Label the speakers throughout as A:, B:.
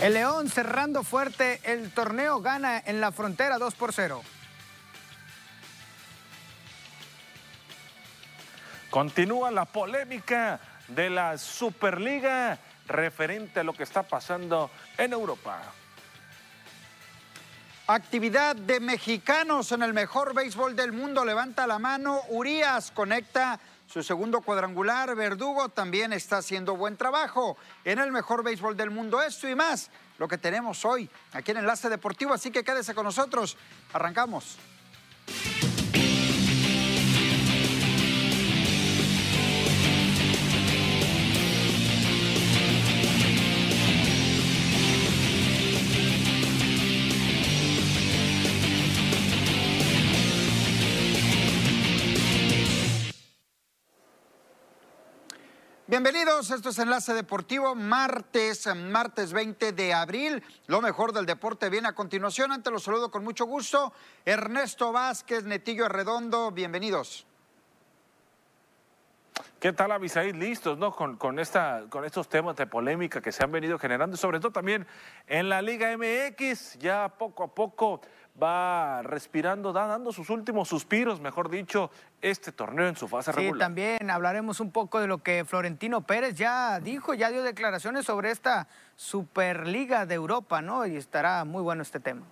A: El León cerrando fuerte el torneo gana en la frontera 2 por 0.
B: Continúa la polémica de la Superliga referente a lo que está pasando en Europa.
C: Actividad de mexicanos en el mejor béisbol del mundo. Levanta la mano. Urias conecta su segundo cuadrangular. Verdugo también está haciendo buen trabajo en el mejor béisbol del mundo. Esto y más lo que tenemos hoy aquí en Enlace Deportivo. Así que quédese con nosotros. Arrancamos. Bienvenidos, esto es Enlace Deportivo, martes, martes 20 de abril. Lo mejor del deporte viene a continuación. Ante los saludo con mucho gusto. Ernesto Vázquez, Netillo Arredondo, bienvenidos.
B: ¿Qué tal, Avisaid? Listos, ¿no? Con, esta, con estos temas de polémica que se han venido generando, sobre todo también en la Liga MX, ya poco a poco va respirando, dando sus últimos suspiros, mejor dicho, este torneo en su fase regular.
A: Sí, también hablaremos un poco de lo que Florentino Pérez ya dijo, ya dio declaraciones sobre esta Superliga de Europa, ¿no? Y estará muy bueno este tema.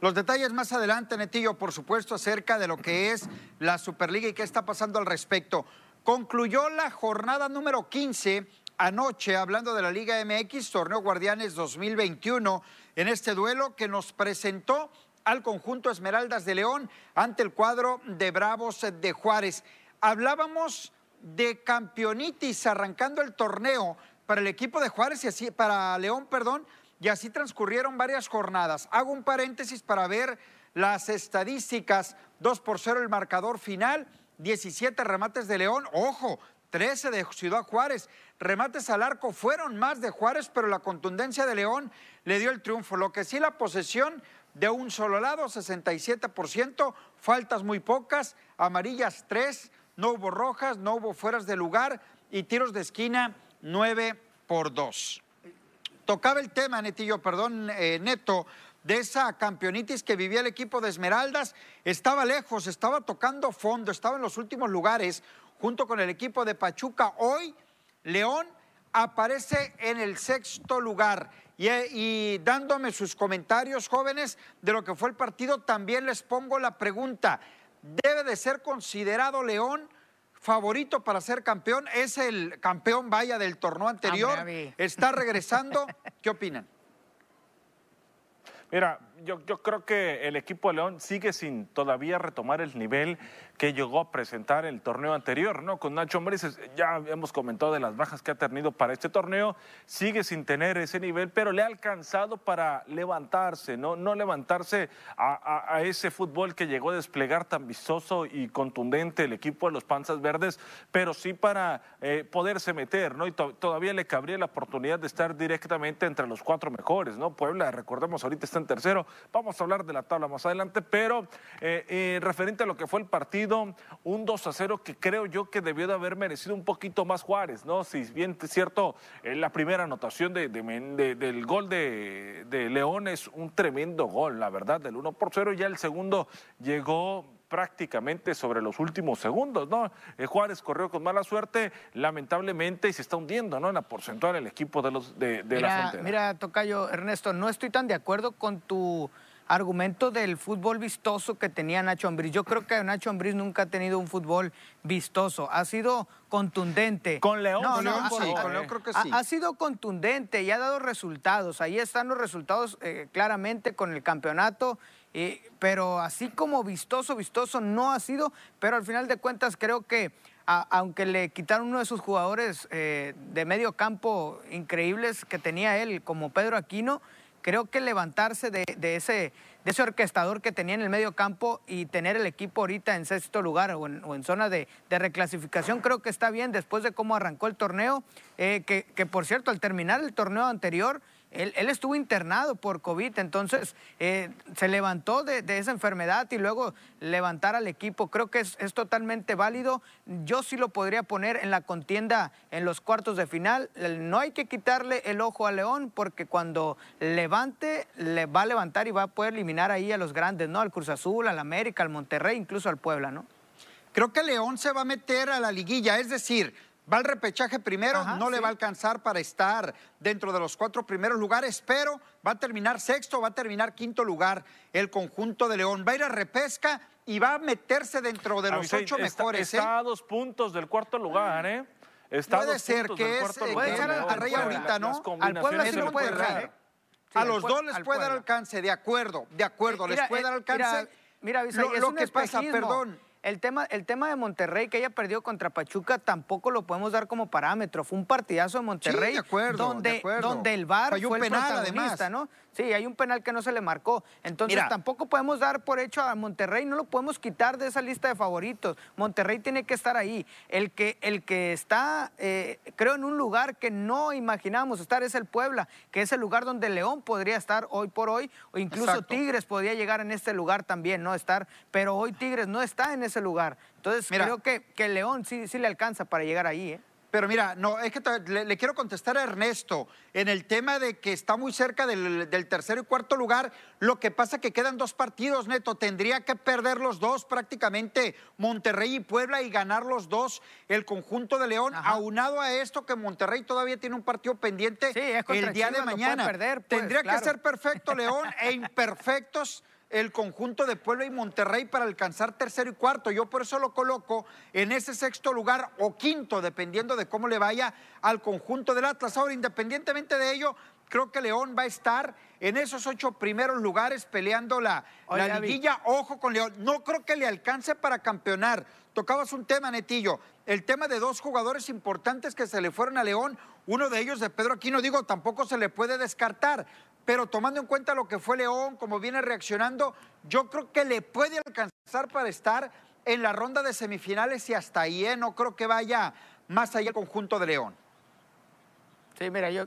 C: Los detalles más adelante, Netillo, por supuesto, acerca de lo que es la Superliga y qué está pasando al respecto. Concluyó la jornada número 15 anoche, hablando de la Liga MX, Torneo Guardianes 2021, en este duelo que nos presentó al conjunto Esmeraldas de León ante el cuadro de Bravos de Juárez. Hablábamos de campeonitis arrancando el torneo para el equipo de Juárez y así para León, perdón, y así transcurrieron varias jornadas. Hago un paréntesis para ver las estadísticas. 2 por 0 el marcador final, 17 remates de León, ojo, 13 de Ciudad Juárez. Remates al arco fueron más de Juárez, pero la contundencia de León le dio el triunfo. Lo que sí la posesión de un solo lado, 67%, faltas muy pocas, amarillas 3, no hubo rojas, no hubo fueras de lugar y tiros de esquina 9 por 2. Tocaba el tema, Netillo, perdón, eh, Neto, de esa campeonitis que vivía el equipo de Esmeraldas. Estaba lejos, estaba tocando fondo, estaba en los últimos lugares junto con el equipo de Pachuca. Hoy, León aparece en el sexto lugar. Y, dándome sus comentarios, jóvenes, de lo que fue el partido, también les pongo la pregunta, ¿debe de ser considerado León? favorito para ser campeón, es el campeón vaya del torneo anterior, está regresando, ¿qué opinan?
B: Mira, yo, yo, creo que el equipo de León sigue sin todavía retomar el nivel que llegó a presentar el torneo anterior, ¿no? Con Nacho Ambriz, ya hemos comentado de las bajas que ha tenido para este torneo, sigue sin tener ese nivel, pero le ha alcanzado para levantarse, ¿no? No levantarse a, ese fútbol que llegó a desplegar tan vistoso y contundente el equipo de los Panzas Verdes, pero sí para eh, poderse meter, ¿no? Y todavía le cabría la oportunidad de estar directamente entre los cuatro mejores, ¿no? Puebla, recordemos, ahorita está en tercero, vamos a hablar de la tabla más adelante, pero eh, eh, referente a lo que fue el partido, un 2 a 0 que creo yo que debió de haber merecido un poquito más Juárez, ¿no? Si bien es cierto, eh, la primera anotación de, del gol de, León es un tremendo gol, la verdad, del 1 por 0, ya el segundo llegó prácticamente sobre los últimos segundos, ¿no? Eh, Juárez corrió con mala suerte, lamentablemente, y se está hundiendo, ¿no? En la porcentual el equipo de los de, la frontera.
A: Mira, Tocayo, Ernesto, no estoy tan de acuerdo con tu argumento del fútbol vistoso que tenía Nacho Ambriz. Yo creo que Nacho Ambriz nunca ha tenido un fútbol vistoso, ha sido contundente.
B: Con León,
A: no,
B: no,
A: sí, con León creo que sí. Ha, sido contundente y ha dado resultados. Ahí están los resultados eh, claramente con el campeonato. Pero así como vistoso, vistoso no ha sido, pero al final de cuentas creo que aunque le quitaron uno de sus jugadores eh, de medio campo increíbles que tenía él, como Pedro Aquino, creo que levantarse de, ese, de ese orquestador que tenía en el medio campo y tener el equipo ahorita en sexto lugar o en, zona de, reclasificación, creo que está bien después de cómo arrancó el torneo, eh, que, por cierto, al terminar el torneo anterior, él, estuvo internado por COVID, entonces eh, se levantó de, esa enfermedad y luego levantar al equipo. Creo que es, totalmente válido. Yo sí lo podría poner en la contienda en los cuartos de final. No hay que quitarle el ojo a León porque cuando levante, le va a levantar y va a poder eliminar ahí a los grandes, ¿no? Al Cruz Azul, al América, al Monterrey, incluso al Puebla, ¿no?
C: Creo que León se va a meter a la liguilla, es decir, Va al repechaje primero, no le va a alcanzar para estar dentro de los cuatro primeros lugares, pero va a terminar sexto, va a terminar quinto lugar el conjunto de León. Va a ir a repesca y va a meterse dentro de los ocho mejores.
B: Está, ¿eh? a dos puntos del cuarto lugar, ¿eh? Está
C: puede ser que es, puede ser al Rey ahorita, ¿no?
A: Al pueblo sí lo puede dar. ¿eh?
C: a los dos les puede dar alcance, de acuerdo, de acuerdo, les puede dar alcance.
A: Mira, mira lo, que pasa, perdón, el tema, el tema de Monterrey que haya perdido contra Pachuca tampoco lo podemos dar como parámetro. Fue un partidazo de Monterrey
C: sí, de acuerdo,
A: donde, donde el VAR fue el penal, protagonista, ¿no? Sí, hay un penal que no se le marcó. Entonces tampoco podemos dar por hecho a Monterrey, no lo podemos quitar de esa lista de favoritos. Monterrey tiene que estar ahí. El que, el que está, eh, creo, en un lugar que no imaginábamos estar es el Puebla, que es el lugar donde León podría estar hoy por hoy, o incluso Tigres podría llegar en este lugar también, ¿no? Estar, pero hoy Tigres no está en ese lugar. Entonces creo que, que León sí, sí le alcanza para llegar ahí, ¿eh?
C: Pero mira, no, es que le, quiero contestar a Ernesto en el tema de que está muy cerca del, tercero y cuarto lugar. Lo que pasa que quedan dos partidos, Neto. Tendría que perder los dos prácticamente Monterrey y Puebla y ganar los dos el conjunto de León. Aunado a esto que Monterrey todavía tiene un partido pendiente el día de mañana.
A: Pues,
C: Tendría que ser perfecto León e imperfectos el conjunto de Puebla y Monterrey para alcanzar tercero y cuarto. Yo por eso lo coloco en ese sexto lugar o quinto, dependiendo de cómo le vaya al conjunto del Atlas. Ahora, independientemente de ello, creo que León va a estar en esos ocho primeros lugares peleando la, la liguilla. Ojo con León. No creo que le alcance para campeonar. Tocabas un tema, Netillo. El tema de dos jugadores importantes que se le fueron a León. Uno de ellos de Pedro Aquino, digo, tampoco se le puede descartar pero tomando en cuenta lo que fue León, como viene reaccionando, yo creo que le puede alcanzar para estar en la ronda de semifinales y hasta ahí, ¿eh? no creo que vaya más allá el conjunto de León.
A: Sí, mira, yo,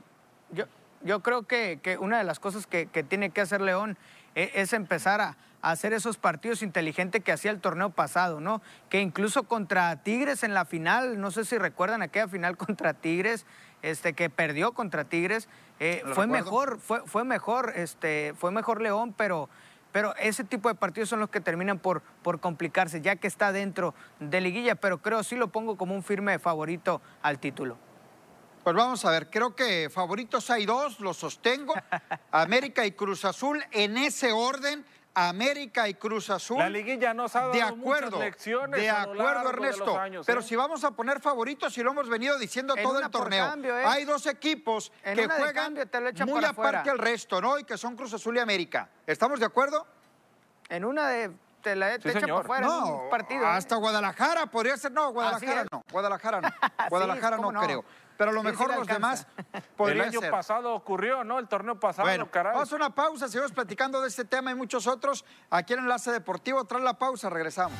A: yo, yo creo que, una de las cosas que, tiene que hacer León es, es empezar a, hacer esos partidos inteligentes que hacía el torneo pasado, ¿no? Que incluso contra Tigres en la final, no sé si recuerdan aquella final contra Tigres, este, que perdió contra Tigres, eh, fue mejor, fue, fue mejor, este, fue mejor León, pero, pero ese tipo de partidos son los que terminan por, por complicarse, ya que está dentro de liguilla, pero creo sí lo pongo como un firme favorito al título.
C: Pues vamos a ver, creo que favoritos hay dos, los sostengo, América y Cruz Azul en ese orden. América y Cruz Azul.
B: La liguilla nos ha dado
C: de acuerdo,
B: lecciones
C: De acuerdo, Ernesto. pero ¿eh? si vamos a poner favoritos, y lo hemos venido diciendo todo el torneo, ¿eh? hay dos equipos que juegan muy aparte al resto, ¿no? Y que son Cruz Azul y América. ¿Estamos de acuerdo?
A: En una de te la te por fuera no, en un partido.
C: Hasta Guadalajara podría ser. No, Guadalajara no. Guadalajara no. Guadalajara no, creo. Pero a lo mejor los demás podrían
B: El año pasado ocurrió, ¿no? El torneo pasado,
C: bueno,
B: caray.
C: Vamos a una pausa, seguimos platicando de este tema y muchos otros aquí en Enlace Deportivo. Tras la pausa, regresamos.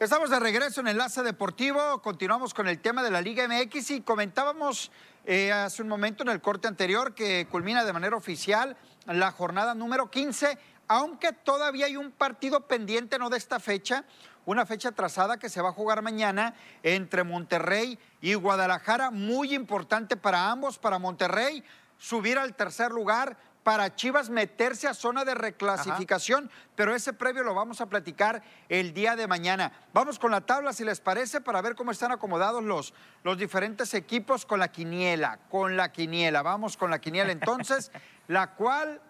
C: Estamos de regreso en Enlace Deportivo, continuamos con el tema de la Liga MX y comentábamos eh, hace un momento en el corte anterior que culmina de manera oficial la jornada número 15 aunque todavía hay un partido pendiente, no de esta fecha, una fecha trazada que se va a jugar mañana entre Monterrey y Guadalajara, muy importante para ambos, para Monterrey subir al tercer lugar, para Chivas meterse a zona de reclasificación, pero ese previo lo vamos a platicar el día de mañana. Vamos con la tabla, si les parece, para ver cómo están acomodados los, los diferentes equipos con la quiniela, con la quiniela. Vamos con la quiniela entonces, la cual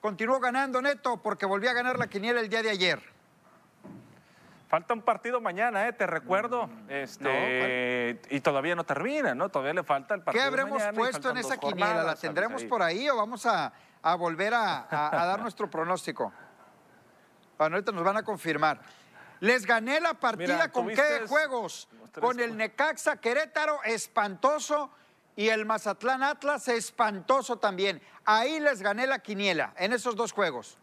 C: continuó ganando Neto porque volvió a ganar la quiniela el día de ayer.
B: Falta un partido mañana, ¿eh? te recuerdo. Mm, este, y todavía no termina, ¿no? Todavía le falta el partido.
C: ¿Qué habremos puesto en esa quiniela? ¿La tendremos por ahí o vamos a, volver a, dar nuestro pronóstico? Bueno, ahorita nos van a confirmar. Les gané la partida con qué juegos? Con el Necaxa Querétaro, espantoso y el Mazatlán Atlas espantoso también. Ahí les gané la quiniela en esos dos juegos.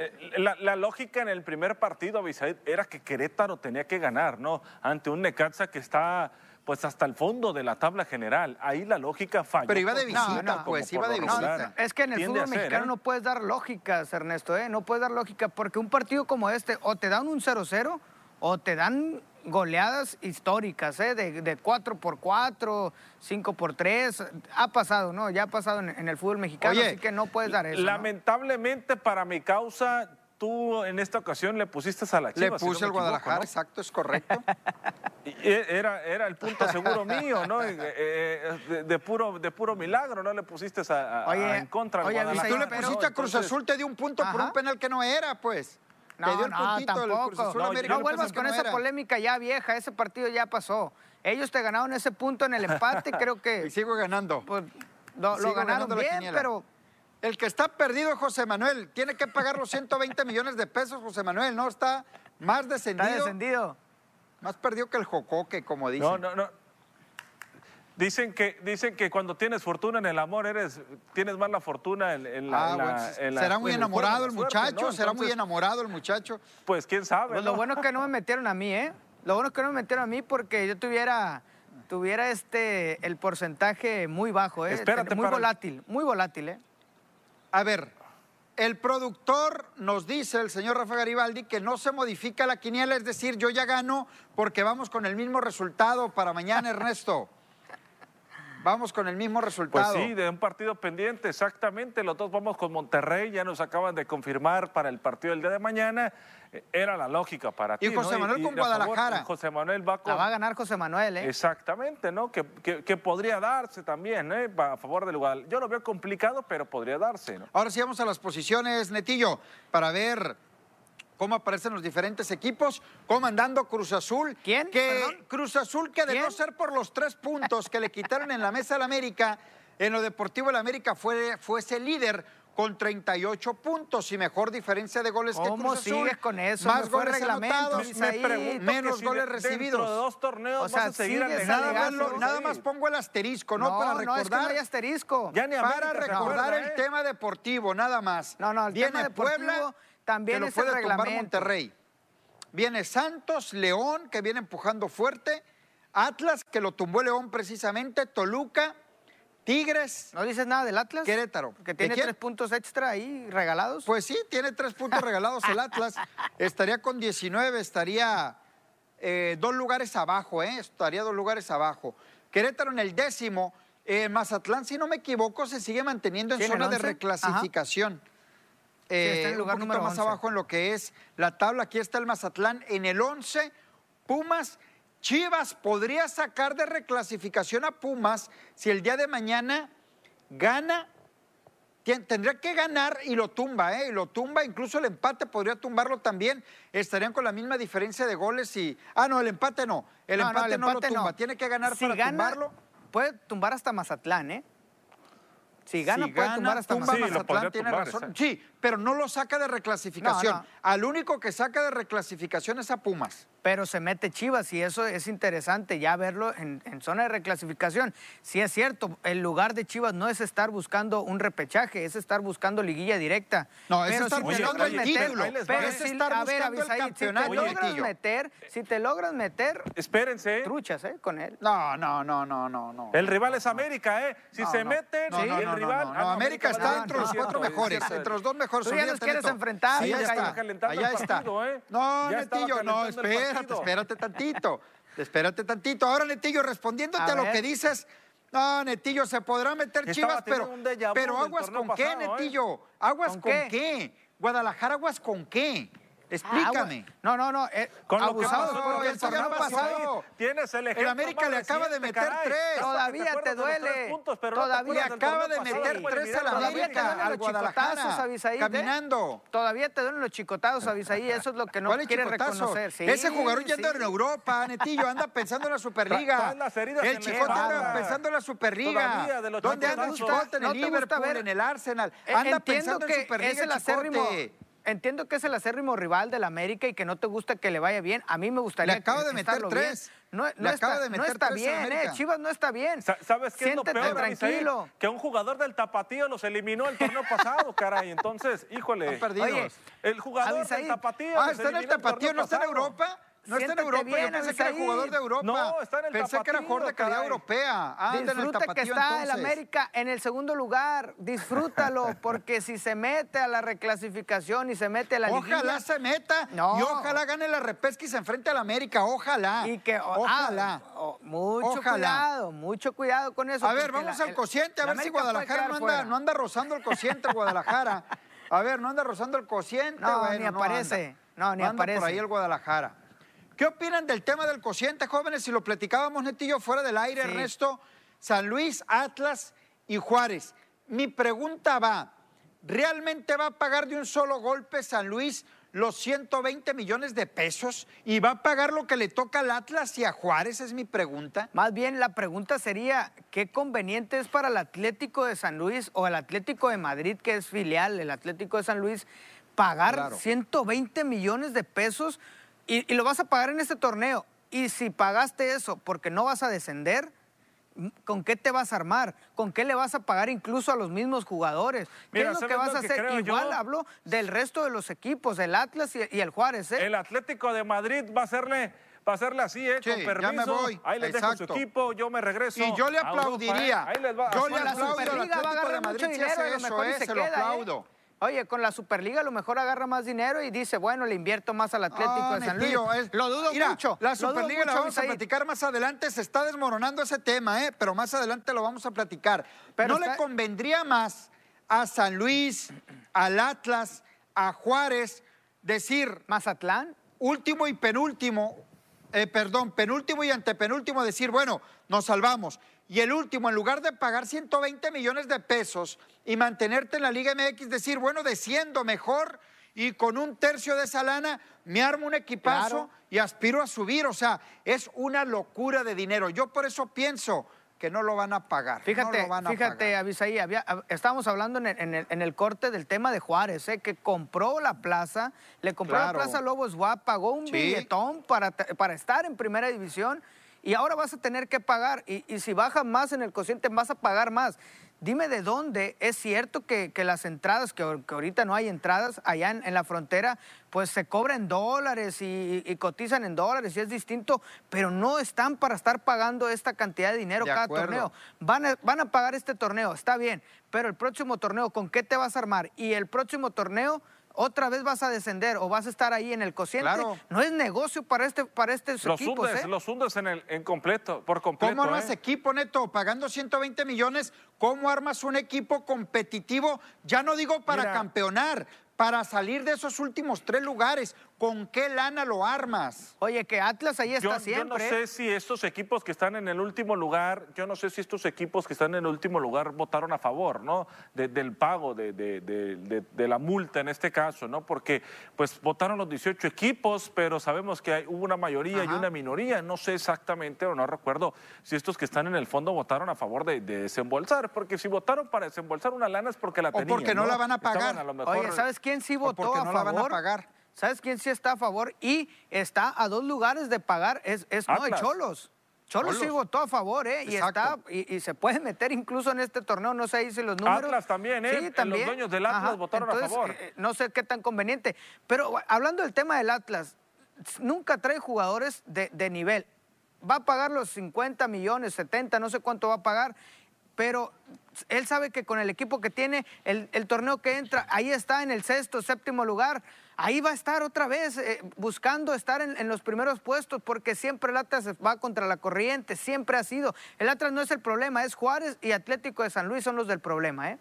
B: Eh, La, la lógica en el primer partido, Abisaid, era que Querétaro tenía que ganar, ¿no? Ante un Necaxa que está pues hasta el fondo de la tabla general. Ahí la lógica falla.
C: Pero iba de
B: por-
C: visita,
B: como
C: pues,
B: por
C: iba de visita.
A: Es que en el fútbol
B: ser,
A: mexicano
B: ¿eh?
A: no puedes dar lógicas, Ernesto, ¿eh? No puedes dar lógica porque un partido como este o te dan un 0-0 o te dan goleadas históricas, ¿eh? De, de 4 por 4, 5 por 3. Ha pasado, ¿no? Ya ha pasado en, en el fútbol mexicano,
C: Oye,
A: así que no puedes dar eso. ¿no?
B: Lamentablemente para mi causa, tú en esta ocasión le pusiste a la
C: Le
B: Chivas. si no
C: puse
B: me
C: el Guadalajara,
B: equivoco,
C: exacto, es correcto.
B: ¿no? Y e- Era, era el punto seguro mío, ¿no? Eh, eh, de, de puro, de puro milagro, ¿no le pusiste a, a-
A: Oye,
B: a- en contra al
A: oye,
C: Y
B: Guadalajara.
C: tú le
A: pero-
C: pusiste a Cruz
B: Entonces,
C: Azul, te dio un punto por un penal que no era, pues.
A: No,
C: dio el
A: no,
C: puntito del Cruz
A: tampoco.
C: Azul
B: No,
A: vuelvas con
C: no
A: esa polémica ya vieja, ese partido ya pasó. Ellos te ganaron ese punto en el empate, creo
C: Y
A: que
C: sigo ganando.
A: pues, lo, lo
C: Sigo
A: ganaron
C: ganando
A: bien, pero
C: El que está perdido es José Manuel. Tiene que pagar los 120 millones de pesos, José Manuel, ¿no? Está más descendido.
A: está descendido.
C: Más perdido que el Jocoque, como dicen.
B: No, no, no. Dicen que, dicen que cuando tienes fortuna en el amor, eres, tienes más la fortuna en, en la,
C: Ah,
B: en la-
C: bueno,
B: en la-
C: será muy
B: el
C: enamorado el
B: suerte,
C: muchacho,
B: ¿no?
C: será muy enamorado el muchacho.
B: Pues quién sabe.
A: Pues
B: ¿no?
A: lo bueno es que no me metieron a mí, ¿eh? Lo bueno es que no me metieron a mí porque yo tuviera, tuviera este, el porcentaje muy bajo, ¿eh?
B: Espérate,
A: muy
B: para-
A: volátil, muy volátil, ¿eh?
C: A ver, el productor nos dice, el señor Rafa Garibaldi, que no se modifica la quiniela, es decir, yo ya gano porque vamos con el mismo resultado para mañana, Ernesto. Vamos con el mismo
B: Pues
C: resultado.
B: sí, de un partido pendiente, exactamente. Los dos vamos con Monterrey, ya nos acaban de confirmar para el partido del día de mañana. Eh, Era la lógica para
C: Y
B: ti.
C: José
B: ¿no?
C: Manuel con
B: favor,
C: Guadalajara.
B: José Manuel va con.
A: La va a ganar José Manuel, ¿eh?
B: Exactamente, ¿no? Que, que- que podría darse también, ¿eh? A favor del Guadalajara. Yo lo veo complicado, pero podría darse, ¿no?
C: Ahora sí vamos a las posiciones, Netillo, para ver cómo aparecen los diferentes equipos, comandando Cruz Azul.
A: ¿Quién?
C: Que
A: Perdón.
C: Cruz Azul, que de
A: ¿Quién?
C: no ser por los tres puntos que le quitaron en la mesa al América, en lo deportivo el América fue, fuese líder con 38 puntos y mejor diferencia de goles que
A: ¿Cómo
C: Cruz Azul.
A: sigues con eso?
C: Más
A: Me
C: goles anotados,
A: Me
C: menos
B: que si
C: goles recibidos.
B: Dentro de dos torneos
A: O sea,
B: vas a seguir
A: sigues
B: alegando.
C: Nada más,
A: alegando,
C: lo- nada
B: Sí.
C: más pongo el asterisco, ¿no?
A: no,
C: para
A: no, es que no
C: recordar
A: hay asterisco.
B: Ya ni
C: para
B: América
C: recordar el
B: ¿eh?
C: tema deportivo, nada más.
A: No, no, el
C: Viene
A: tema deportivo
C: Puebla,
A: también
C: que lo puede. Monterrey. Viene Santos, León, que viene empujando fuerte. Atlas, que lo tumbó León precisamente. Toluca, Tigres,
A: ¿No dices nada del Atlas?
C: Querétaro.
A: Que
C: ¿De
A: tiene tres puntos extra ahí regalados.
C: Pues sí, tiene tres puntos regalados el Atlas. Estaría con 19, estaría eh, dos lugares abajo, ¿eh? Estaría dos lugares abajo. Querétaro en el décimo. Eh, Mazatlán, si no me equivoco, se sigue manteniendo en
A: Sí, en el
C: zona de
A: 11.
C: reclasificación.
A: está en el
C: Eh,
A: lugar
C: un poquito
A: número
C: más
A: 11.
C: abajo en lo que es la tabla. Aquí está el Mazatlán en el 11. Pumas, Chivas podría sacar de reclasificación a Pumas si el día de mañana gana. Tendría que ganar y lo tumba, ¿eh? Y lo tumba, incluso el empate podría tumbarlo también. Estarían con la misma diferencia de goles y. Ah, no, el empate no. El
A: No, no,
C: empate no, lo tumba.
A: no.
C: Tiene que ganar
A: Si
C: para
A: gana,
C: tumbarlo.
A: Puede tumbar hasta Mazatlán, ¿eh? Si gana,
C: Si
A: puede
C: gana,
A: tumbar hasta
C: tumba
B: Sí,
A: Mazatlán.
C: tiene
B: tumbar,
C: razón. Sí, pero no lo saca de reclasificación.
A: No, no.
C: Al único que saca de reclasificación es a Pumas.
A: Pero se mete Chivas y eso es interesante ya verlo en, en zona de reclasificación. Sí es cierto, el lugar de Chivas no es estar buscando un repechaje, es estar buscando liguilla directa.
C: No, es
A: pero
C: estar
A: si te
B: buscando
A: logras
B: el
A: meter,
B: título.
C: Es estar
A: a ver,
C: buscando el
A: si te logras meter, si te logras meter,
B: Espérense. ¿eh?
A: truchas, ¿eh? Con él.
C: No, no, no, no, no, no.
B: El rival es América, ¿eh? Si
C: No,
B: se
C: no.
B: meten,
C: No, no,
B: el rival.
C: no,
B: Ah,
C: no, América está entre los cuatro mejores, entre los dos mejores.
A: Tú ya los quieres enfrentar,
C: Sí,
A: estaba
C: está. Allá está.
B: ¿eh?
C: No, Netillo, no,
B: el
C: espérate, espérate tantito. Espérate tantito. Ahora, Netillo, respondiéndote a,
A: A
C: lo que dices. No, Netillo, se podrá meter
B: Estaba
C: Chivas, pero, pero aguas con qué,
B: pasado, ¿eh?
C: Netillo. Aguas
A: ¿Con
C: con,
A: qué?
C: qué? Guadalajara, aguas con qué. Explícame.
A: Ah, no, no, no. eh,
B: Con lo que
A: abusados
B: pasó,
A: porque el torneo pasado.
B: Tienes el
C: El
B: ejemplo.
C: América
B: más
C: le acaba de meter
B: caray.
C: tres.
A: Todavía te
B: los
A: duele.
B: puntos, pero no te
A: Todavía
B: del
C: acaba de
B: pasado.
C: meter
B: Pues
C: tres
B: mira,
C: a la
A: Todavía te
C: América,
A: duelen
C: al
A: los chicotazos,
C: Guadalajara, caminando.
A: Todavía te duelen los chicotazos, Abisaí. Eso es lo que no
C: ¿Cuál es
A: quiere
C: chicotazo?
A: reconocer. Sí,
C: Ese jugador ya
A: sí.
C: anda en Europa, Netillo, anda pensando en la Superliga. El chicote anda pensando en la Superliga. ¿Dónde anda el chicote? En
A: ¿No
C: el
A: te
C: Liverpool,
A: ver?
C: en el Arsenal.
A: Eh,
C: Anda pensando
A: que
C: en Superliga,
A: es el acérrimo. Entiendo que es el acérrimo rival del América y que no te gusta que le vaya bien. A mí me gustaría
C: Le acaba
A: que-
C: de meter tres.
A: bien. No,
C: Le
A: no
C: acaba
A: está,
C: de
A: no
C: meter
A: está
C: tres
A: bien, eh. Chivas no está bien.
B: Sa- ¿Sabes qué es lo
A: Siéntate
B: peor,
A: tranquilo.
B: Que un jugador del Tapatío los eliminó el torneo pasado, caray. Entonces, híjole.
C: Están perdidos.
A: Oye,
B: El jugador
A: Abisaí.
B: del Tapatío.
C: Ah, está en el tapatío,
B: torneo
C: ¿no está en
B: pasado.
C: Europa? No está en Europa,
A: bien,
C: yo pensé que era jugador de Europa.
B: No, está en el
C: Pensé que era jugador de calidad
B: caray.
C: europea. En el
A: Disfruta que está el
C: entonces.
A: América en el segundo lugar. Disfrútalo, porque si se mete a la reclasificación y se mete a la
C: Ojalá
A: liguilla,
C: se meta
A: No.
C: y ojalá gane la repesca y se enfrente al América. Ojalá.
A: y que ah,
C: ojalá.
A: oh, mucho
C: Ojalá.
A: cuidado, mucho cuidado con eso.
C: A ver, vamos
A: la-
C: al
A: el-
C: cociente, a ver si Guadalajara no anda, no anda rozando el cociente, el Guadalajara. A ver, no anda rozando el cociente.
A: No,
C: bueno,
A: ni aparece.
C: anda.
A: No, ni
C: anda por
A: aparece.
C: ahí el Guadalajara. ¿Qué opinan del tema del cociente, jóvenes? Si lo platicábamos, Netillo, fuera del aire,
A: Sí.
C: Ernesto, San Luis, Atlas y Juárez. Mi pregunta va, ¿realmente va a pagar de un solo golpe San Luis los 120 millones de pesos? ¿Y va a pagar lo que le toca al Atlas y a Juárez? Es mi pregunta.
A: Más bien la pregunta sería, ¿qué conveniente es para el Atlético de San Luis o el Atlético de Madrid, que es filial, el Atlético de San Luis, pagar
C: Claro.
A: 120 millones de pesos y, y lo vas a pagar en este torneo? Y si pagaste eso porque no vas a descender, ¿con qué te vas a armar? ¿Con qué le vas a pagar incluso a los mismos jugadores? ¿Qué
B: Mira,
A: es lo
B: ¿sabes
A: que vas
B: lo
A: a hacer?
B: yo?
A: Igual hablo del resto de los equipos, el Atlas y, y el Juárez, ¿eh?
B: El Atlético de Madrid va a hacerle, va a hacerle así, ¿eh?
C: Sí,
B: Con
C: ya
B: permiso.
C: me voy.
B: Ahí les dejo
C: Exacto.
B: su equipo, yo me regreso.
C: Y yo le
B: Europa,
C: aplaudiría.
B: ¿eh? Ahí les va.
C: Yo
B: Así
C: le
A: la
C: aplaudo al
A: Superliga va a
C: Atlético de
A: agarrar
C: Madrid
A: mucho
C: si hace eso, eh,
A: se
C: se lo
A: ¿eh? Oye, con la Superliga a lo mejor agarra más dinero y dice, bueno, le invierto más al Atlético
C: Ah,
A: de San Luis.
C: Es-
A: Lo dudo
C: Mira,
A: mucho.
C: La Superliga la vamos a platicar más adelante. Se está desmoronando ese tema, ¿eh? pero más adelante lo vamos a platicar.
A: Pero
C: ¿No le convendría más a San Luis, al Atlas, a Juárez, decir
A: Mazatlán.
C: último y penúltimo, eh, perdón, penúltimo y antepenúltimo, decir, bueno, nos salvamos. Y el último, en lugar de pagar 120 millones de pesos y mantenerte en la Liga MX, decir, bueno, desciendo mejor y con un tercio de esa lana me armo un equipazo
A: Claro.
C: y aspiro a subir. O sea, es una locura de dinero. Yo por eso pienso que no lo van a pagar.
A: Fíjate,
C: no lo van a
A: fíjate, había- hab- estábamos hablando en el, en el- en el corte del tema de Juárez, ¿eh? que compró la plaza, le compró
C: Claro.
A: la plaza a Lobos Guap, pagó un
C: Sí.
A: billetón para, para estar en primera división y ahora vas a tener que pagar. Y, y si bajas más en el cociente, vas a pagar más. Dime de dónde es cierto que, que las entradas, que, ahor- que ahorita no hay entradas allá en, en la frontera, pues se cobran dólares y, y cotizan en dólares y es distinto, pero no están para estar pagando esta cantidad de dinero
C: De
A: cada
C: acuerdo.
A: torneo. Van a, van a pagar este torneo, está bien, pero el próximo torneo, ¿con qué te vas a armar? Y el próximo torneo, otra vez vas a descender o vas a estar ahí en el cociente.
C: Claro.
A: No es negocio para, este, para estos
B: Los
A: equipos,
B: hundes,
A: ¿eh?
B: los hundes en, el, en completo, por completo.
C: ¿Cómo armas
B: ¿eh?
C: equipo, Neto? Pagando 120 millones, ¿cómo armas un equipo competitivo? Ya no digo para
B: Mira.
C: campeonar, para salir de esos últimos tres lugares. ¿Con qué lana lo armas?
A: Oye, que Atlas ahí está
B: Yo, yo
A: siempre.
B: no
A: ¿eh?
B: sé si estos equipos que están en el último lugar, yo no sé si estos equipos que están en el último lugar votaron a favor, ¿no? De- del pago de, de- de- de- de la multa en este caso, ¿no? Porque pues votaron los 18 equipos, pero sabemos que hay, hubo una mayoría y una minoría. No sé exactamente o no recuerdo si estos que están en el fondo votaron a favor de, de desembolsar, porque si votaron para desembolsar una lana es porque la
C: O
B: tenían.
C: porque no la van a pagar.
B: a lo mejor-
A: Oye, ¿sabes quién sí votó
C: porque
A: a
C: no la
A: favor?
C: van a pagar.
A: ¿Sabes quién sí está a favor? Y está a dos lugares de pagar. Es, es no, el
B: Atlas.
A: Cholos. Cholos sí
C: Cholos.
A: votó a favor, ¿eh? Y, está, y, y se puede meter incluso en este torneo, no sé ahí si los números.
B: Atlas también, ¿eh? Los dueños del Atlas votaron a favor.
A: eh, no sé qué tan conveniente. Pero hablando del tema del Atlas, nunca trae jugadores de, de nivel. Va a pagar los 50 millones, 70, no sé cuánto va a pagar, pero él sabe que con el equipo que tiene, el, torneo que entra, ahí está en el sexto, séptimo lugar. Ahí va a estar otra vez eh, buscando estar en, en los primeros puestos porque siempre el Atlas va contra la corriente, siempre ha sido. El Atlas no es el problema, es Juárez y Atlético de San Luis son los del problema, ¿eh?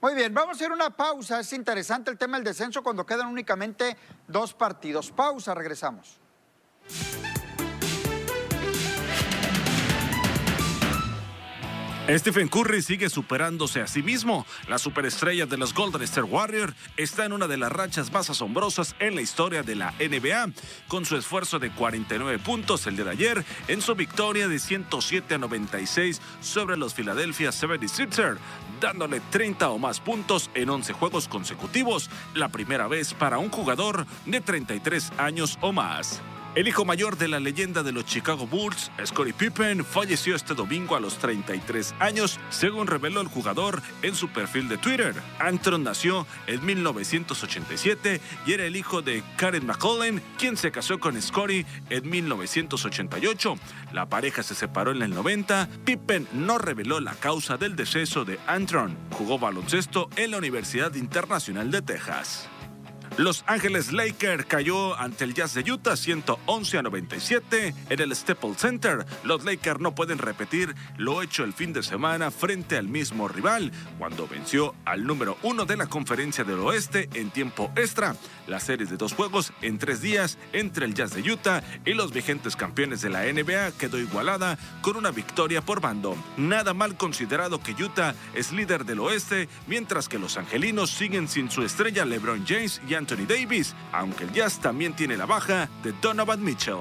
C: Muy bien, vamos a hacer una pausa. Es interesante el tema del descenso cuando quedan únicamente dos partidos. Pausa, regresamos.
B: Stephen Curry sigue superándose a sí mismo. La superestrella de los Golden State Warriors está en una de las rachas más asombrosas en la historia de la NBA, con su esfuerzo de 49 puntos el de ayer en su victoria de 107 a 96 sobre los Philadelphia 76ers, dándole 30 o más puntos en 11 juegos consecutivos, la primera vez para un jugador de 33 años o más. El hijo mayor de la leyenda de los Chicago Bulls, Scottie Pippen, falleció este domingo a los 33 años, según reveló el jugador en su perfil de Twitter. Antron nació en 1987 y era el hijo de Karen McCollum, quien se casó con Scottie en 1988. La pareja se separó en el 90. Pippen no reveló la causa del deceso de Antron. Jugó baloncesto en la Universidad Internacional de Texas. Los Ángeles Lakers cayó ante el Jazz de Utah 111 a 97 en el Staples Center. Los Lakers no pueden repetir lo hecho el fin de semana frente al mismo rival cuando venció al número uno de la conferencia del oeste en tiempo extra. La serie de dos juegos en tres días entre el Jazz de Utah y los vigentes campeones de la NBA quedó igualada con una victoria por bando. Nada mal considerado que Utah es líder del oeste, mientras que los angelinos siguen sin su estrella LeBron James y Davis, aunque el Jazz también tiene la baja de Donovan Mitchell.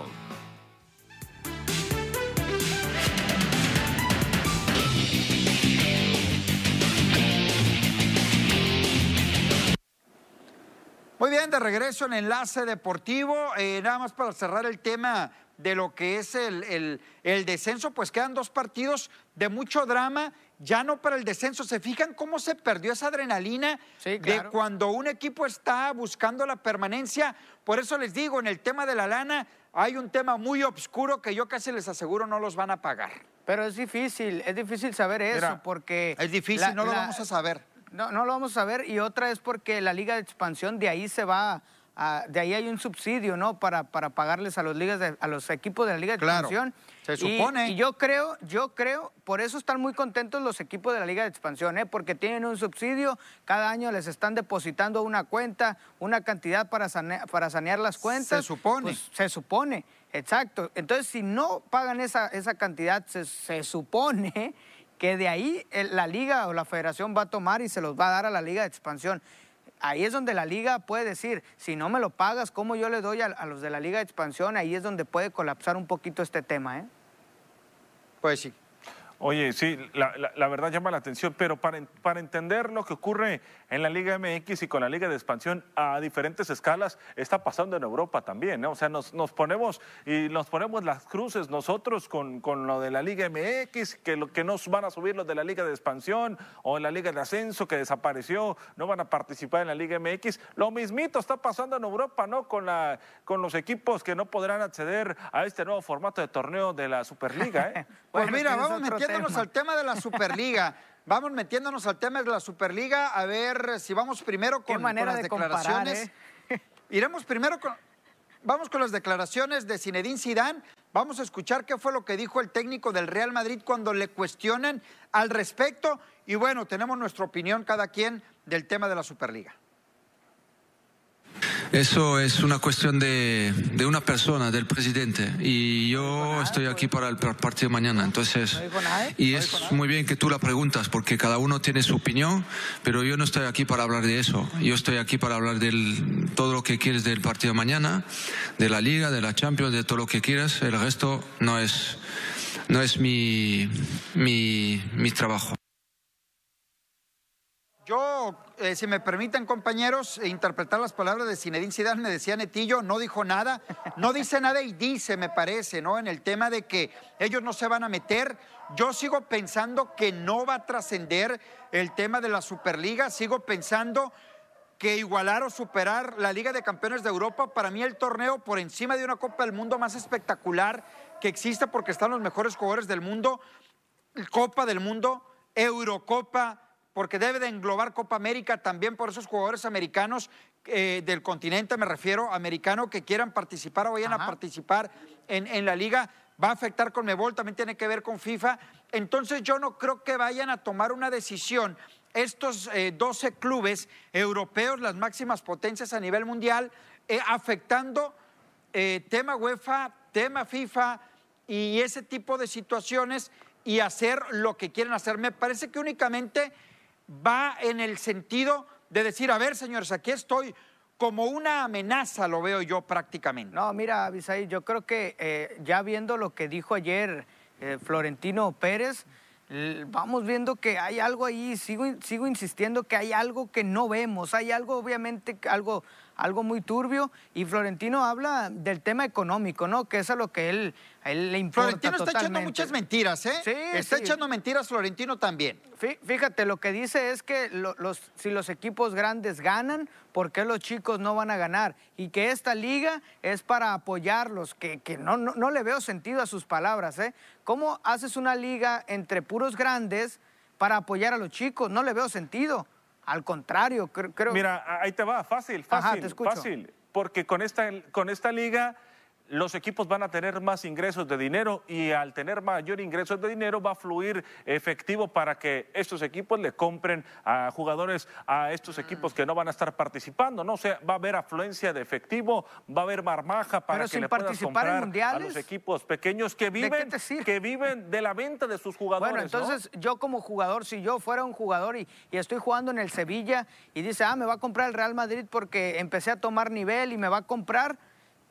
C: Muy bien, de regreso en Enlace Deportivo, eh, nada más para cerrar el tema de lo que es el, el, descenso, pues quedan dos partidos de mucho drama, ya no para el descenso. ¿Se fijan cómo se perdió esa adrenalina
A: sí, claro.
C: de cuando un equipo está buscando la permanencia? Por eso les digo, en el tema de la lana hay un tema muy oscuro que yo casi les aseguro no los van a pagar.
A: Pero es difícil, es difícil saber eso
C: Mira,
A: porque...
C: Es difícil, la, no lo la, vamos a saber.
A: No, no lo vamos a ver y otra es porque la liga de expansión de ahí se va, de ahí hay un subsidio, ¿no? Para, para pagarles a los ligas de, a los equipos de la liga de
C: claro,
A: expansión.
C: Se supone.
A: Y, y, yo creo, yo creo, por eso están muy contentos los equipos de la liga de expansión, ¿eh? Porque tienen un subsidio, cada año les están depositando una cuenta, una cantidad para sanear, para sanear las cuentas.
C: Se supone.
A: Pues, se supone, exacto. Entonces, si no pagan esa, esa cantidad, se, se supone que de ahí la liga o la federación va a tomar y se los va a dar a la liga de expansión. Ahí es donde la liga puede decir, si no me lo pagas, ¿cómo yo le doy a, a los de la liga de expansión? Ahí es donde puede colapsar un poquito este tema, ¿eh?
C: Pues sí.
D: Oye, sí, la, la, la, verdad llama la atención, pero para, para entender lo que ocurre en la Liga MX y con la Liga de Expansión a diferentes escalas, está pasando en Europa también, ¿no? O sea, nos, nos ponemos y nos ponemos las cruces nosotros con, con, lo de la Liga MX, que, lo, que nos van a subir los de la Liga de Expansión o en la Liga de Ascenso que desapareció, no van a participar en la Liga MX. Lo mismito está pasando en Europa, ¿no? Con, la, con los equipos que no podrán acceder a este nuevo formato de torneo de la Superliga, ¿eh?
C: pues mira, vamos metiéndonos al tema de la Superliga. Vamos metiéndonos al tema de la Superliga, a ver si vamos primero con, con las
A: de
C: declaraciones.
A: Comparar, ¿eh?
C: Iremos primero con. Vamos con las declaraciones de Zinedine Zidane. Vamos a escuchar qué fue lo que dijo el técnico del Real Madrid cuando le cuestionan al respecto. Y bueno, tenemos nuestra opinión cada quien del tema de la Superliga.
E: Eso es una cuestión de, de, una persona, del presidente. Y yo estoy aquí para el partido mañana. Entonces, y es muy bien que tú la preguntas, porque cada uno tiene su opinión, pero yo no estoy aquí para hablar de eso. Yo estoy aquí para hablar de todo lo que quieres del partido mañana, de la Liga, de la Champions, de todo lo que quieras. El resto no es, no es mi, mi, mi trabajo.
C: Yo, eh, si me permiten, compañeros, eh, interpretar las palabras de Zinedine Zidane, me decía Netillo, no dijo nada, no dice nada y dice, me parece, ¿no? En el tema de que ellos no se van a meter. Yo sigo pensando que no va a trascender el tema de la Superliga, sigo pensando que igualar o superar la Liga de Campeones de Europa, para mí el torneo por encima de una Copa del Mundo más espectacular que existe porque están los mejores jugadores del mundo, Copa del Mundo, Eurocopa, porque debe de englobar Copa América también por esos jugadores americanos eh, del continente, me refiero, americano, que quieran participar o vayan Ajá. a participar en, en, la liga. Va a afectar con Mebol, también tiene que ver con FIFA. Entonces yo no creo que vayan a tomar una decisión estos eh, 12 clubes europeos, las máximas potencias a nivel mundial, eh, afectando eh, tema UEFA, tema FIFA y ese tipo de situaciones y hacer lo que quieren hacer. Me parece que únicamente va en el sentido de decir, a ver, señores, aquí estoy como una amenaza, lo veo yo prácticamente.
A: No, mira, Abisaí, yo creo que eh, ya viendo lo que dijo ayer eh, Florentino Pérez, vamos viendo que hay algo ahí, sigo, sigo insistiendo que hay algo que no vemos, hay algo obviamente, algo algo muy turbio. Y Florentino habla del tema económico, ¿no? Que es a lo que él, a él le importa.
C: Florentino está echando muchas mentiras, ¿eh? Sí. Está echando mentiras Florentino también.
A: Fíjate, lo que dice es que los, si los equipos grandes ganan, ¿por qué los chicos no van a ganar? Y que esta liga es para apoyarlos, que, que no, no, no le veo sentido a sus palabras, ¿eh? ¿Cómo haces una liga entre puros grandes para apoyar a los chicos? No le veo sentido. Al contrario, creo...
B: Mira, ahí te va, fácil, fácil, fácil. Porque con esta, con esta liga los equipos van a tener más ingresos de dinero y al tener mayor ingresos de dinero va a fluir efectivo para que estos equipos le compren a jugadores a estos equipos que no van a estar participando, ¿no? O sea, va a haber afluencia de efectivo, va a haber marmaja para que le puedas comprar a los equipos pequeños que viven, que viven de la venta de sus jugadores.
A: Bueno, entonces yo como jugador, si yo fuera un jugador y, y estoy jugando en el Sevilla y dice, ah, me va a comprar el Real Madrid porque empecé a tomar nivel y me va a comprar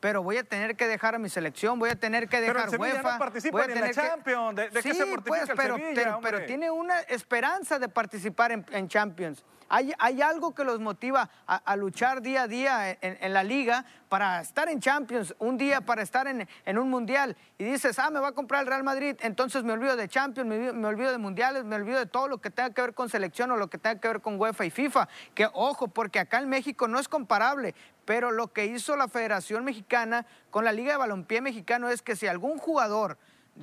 A: pero voy a tener que dejar a mi selección, voy a tener que dejar
B: pero
A: UEFA.
B: No participa en la Champions, ¿de,
A: sí,
B: se
A: pues, pero, pero, tiene una esperanza de participar en, Champions. Hay, hay, algo que los motiva a, luchar día a día en, la liga para estar en Champions, un día para estar en, en, un mundial. Y dices, ah, me va a comprar el Real Madrid, entonces me olvido de Champions, me, me, olvido de mundiales, me olvido de todo lo que tenga que ver con selección o lo que tenga que ver con UEFA y FIFA. Que ojo, porque acá en México no es comparable. Pero lo que hizo la Federación Mexicana con la Liga de Balompié Mexicano es que si algún jugador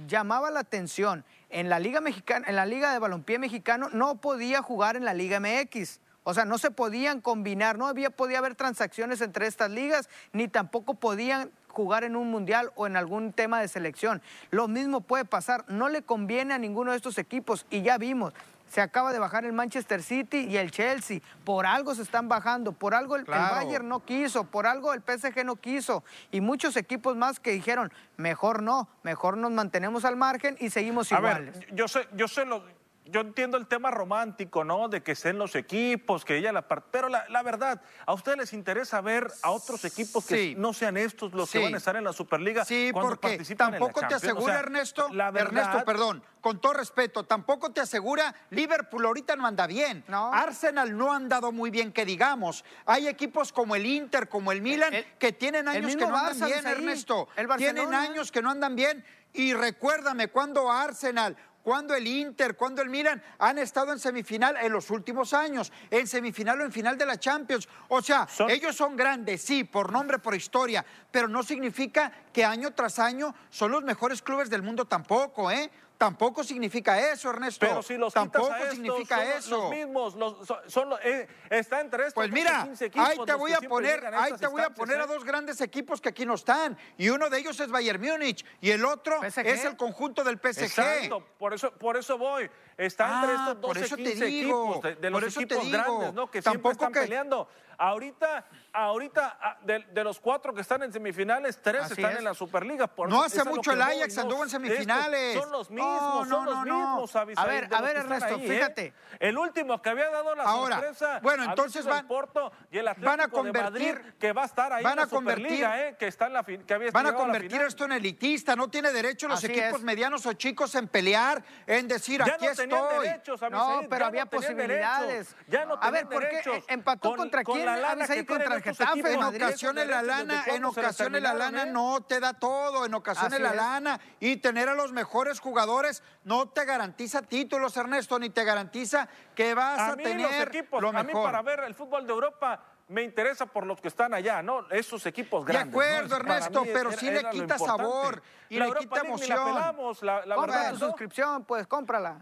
A: llamaba la atención en la Liga Mexicana, en la Liga de Balompié Mexicano, no podía jugar en la Liga MX. O sea, no se podían combinar, no había, podía haber transacciones entre estas ligas, ni tampoco podían jugar en un mundial o en algún tema de selección. Lo mismo puede pasar, no le conviene a ninguno de estos equipos y ya vimos, se acaba de bajar el Manchester City y el Chelsea. Por algo se están bajando, por algo el, Bayern no quiso, por algo el PSG no quiso. Y muchos equipos más que dijeron, mejor no, mejor nos mantenemos al margen y seguimos iguales.
B: yo sé, yo sé lo, yo entiendo el tema romántico, ¿no? De que sean los equipos, que ella la parte. Pero la, verdad, ¿a ustedes les interesa ver a otros equipos que no sean estos los que van a estar en la Superliga?
C: Sí, porque tampoco te asegura, Ernesto, Ernesto, perdón, con todo respeto, tampoco te asegura Liverpool ahorita no anda bien. Arsenal no ha andado muy bien, que digamos. Hay equipos como el Inter, como el Milan, que tienen años que no andan bien, Ernesto. Tienen años que no andan bien. Y recuérdame, cuando Arsenal cuando el Inter, cuando el Milan han estado en semifinal en los últimos años, en semifinal o en final de la Champions. O sea, ellos son grandes, sí, por nombre, por historia, pero no significa que año tras año son los mejores clubes del mundo tampoco, ¿eh? Tampoco significa eso, Ernesto.
B: Pero si los Tampoco significa eso. Los mismos, son, eh, está entre estos
C: Pues mira, ahí te voy a poner, ahí te voy a poner a ¿eh? dos grandes equipos que aquí no están. Y uno de ellos es Bayern Múnich y el otro es el conjunto del PSG.
B: Exacto, por eso, por eso voy. Está entre ah, estos dos equipos de, los equipos grandes, ¿no? Que siempre están peleando. Ahorita, ahorita ah, de, los cuatro que están en semifinales, tres están en la Superliga.
C: no hace mucho el Ajax anduvo en semifinales.
B: son los mismos, son los mismos, A
A: ver, a ver, Ernesto, ¿eh? fíjate.
B: El último que había dado la Ahora, sorpresa.
C: Bueno, entonces van,
B: Porto y el van a convertir, Madrid, que va a estar ahí van a en la convertir, ¿eh? que está en la que había
C: Van a convertir esto en elitista. No tiene derecho los equipos medianos o chicos en pelear, en decir aquí estoy.
A: Derechos, no, pero había posibilidades. Ya no a ver, ¿por qué empató contra quién?
C: En ocasiones la lana, en ocasiones la lana no te da todo, en ocasiones la lana y tener a los mejores jugadores no te garantiza títulos, Ernesto, ni te garantiza que vas a, tener equipos, lo mejor. A mí
B: para ver el fútbol de Europa me interesa por los que están allá, ¿no? Esos equipos grandes.
C: De acuerdo, Ernesto, pero sí le quita sabor y le quita emoción.
A: La, la, Compra tu suscripción, pues cómprala.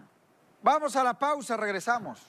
C: Vamos a la pausa, regresamos.